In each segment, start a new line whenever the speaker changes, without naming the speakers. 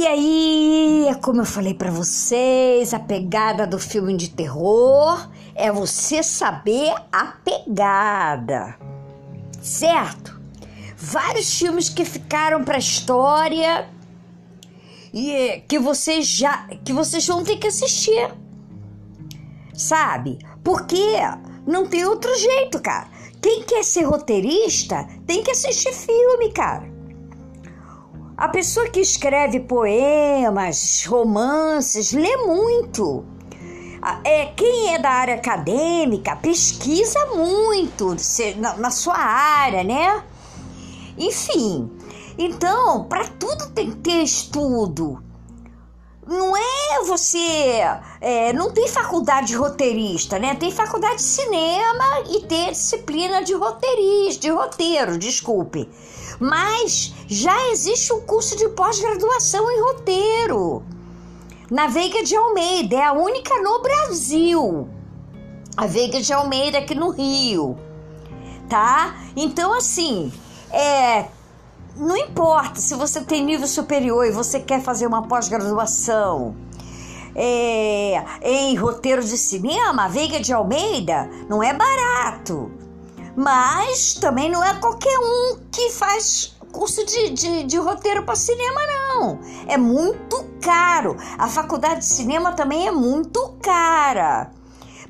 E aí, como eu falei para vocês, a pegada do filme de terror é você saber a pegada, certo? Vários filmes que ficaram para história e que vocês já que vocês vão ter que assistir. Sabe? Porque não tem outro jeito, cara. Quem quer ser roteirista tem que assistir filme, cara. A pessoa que escreve poemas, romances, lê muito. É, quem é da área acadêmica pesquisa muito na, na sua área, né? Enfim, então, para tudo tem que ter estudo. Não é você. É, não tem faculdade de roteirista, né? Tem faculdade de cinema e tem disciplina de roteirista, de roteiro, desculpe. Mas já existe um curso de pós-graduação em roteiro. Na Veiga de Almeida, é a única no Brasil. A Veiga de Almeida aqui no Rio. Tá? Então, assim, é, não importa se você tem nível superior e você quer fazer uma pós-graduação é, em roteiro de cinema, Veiga de Almeida não é barato. Mas também não é qualquer um que faz curso de, de, de roteiro para cinema, não. É muito caro. A faculdade de cinema também é muito cara.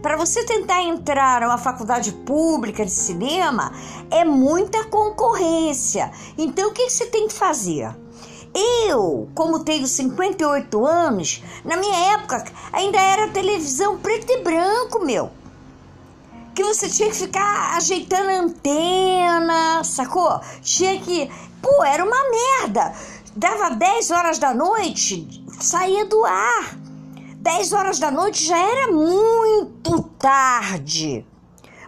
Para você tentar entrar numa faculdade pública de cinema, é muita concorrência. Então, o que você tem que fazer? Eu, como tenho 58 anos, na minha época ainda era televisão preto e branco, meu. Que você tinha que ficar ajeitando a antena, sacou? Tinha que. Pô, era uma merda. Dava 10 horas da noite, saía do ar. 10 horas da noite já era muito tarde.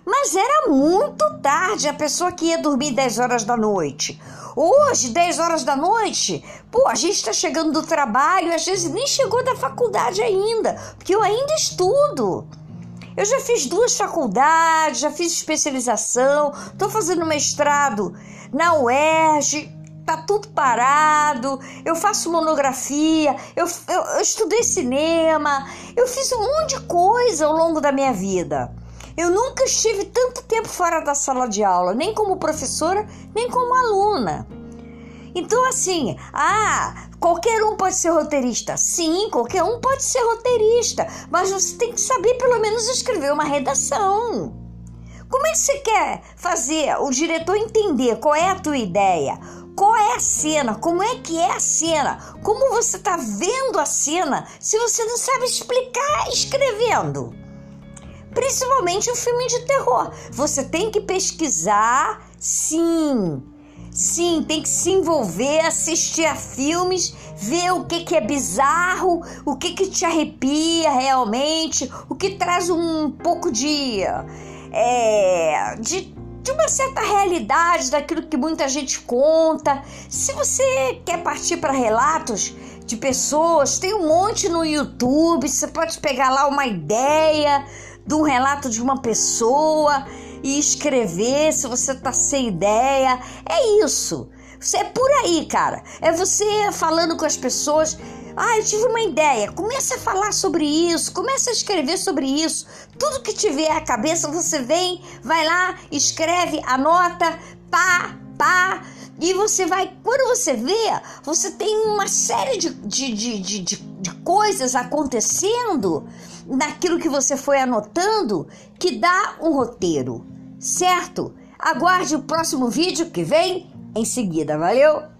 Mas era muito tarde a pessoa que ia dormir 10 horas da noite. Hoje, 10 horas da noite, pô, a gente está chegando do trabalho às vezes nem chegou da faculdade ainda, porque eu ainda estudo. Eu já fiz duas faculdades, já fiz especialização, estou fazendo mestrado na UERJ, tá tudo parado, eu faço monografia, eu, eu, eu, estudei cinema, eu fiz um monte de coisa ao longo da minha vida. Eu nunca estive tanto tempo fora da sala de aula, nem como professora, nem como aluna. Então, assim, ah, qualquer um pode ser roteirista. Sim, qualquer um pode ser roteirista, mas você tem que saber pelo menos escrever uma redação. Como é que você quer fazer o diretor entender qual é a tua ideia? Qual é a cena? Como é que é a cena? Como você está vendo a cena se você não sabe explicar escrevendo? Principalmente um filme de terror. Você tem que pesquisar, sim. Sim, tem que se envolver, assistir a filmes, ver o que, que é bizarro, o que, que te arrepia realmente, o que traz um pouco de. É, de de uma certa realidade daquilo que muita gente conta. Se você quer partir para relatos de pessoas, tem um monte no YouTube, você pode pegar lá uma ideia um relato de uma pessoa e escrever se você tá sem ideia. É isso. É por aí, cara. É você falando com as pessoas ah, eu tive uma ideia. Comece a falar sobre isso, comece a escrever sobre isso. Tudo que tiver à cabeça, você vem, vai lá, escreve, anota, pá, pá. E você vai, quando você vê, você tem uma série de, de, de, de, de coisas acontecendo naquilo que você foi anotando que dá um roteiro, certo? Aguarde o próximo vídeo que vem em seguida, valeu?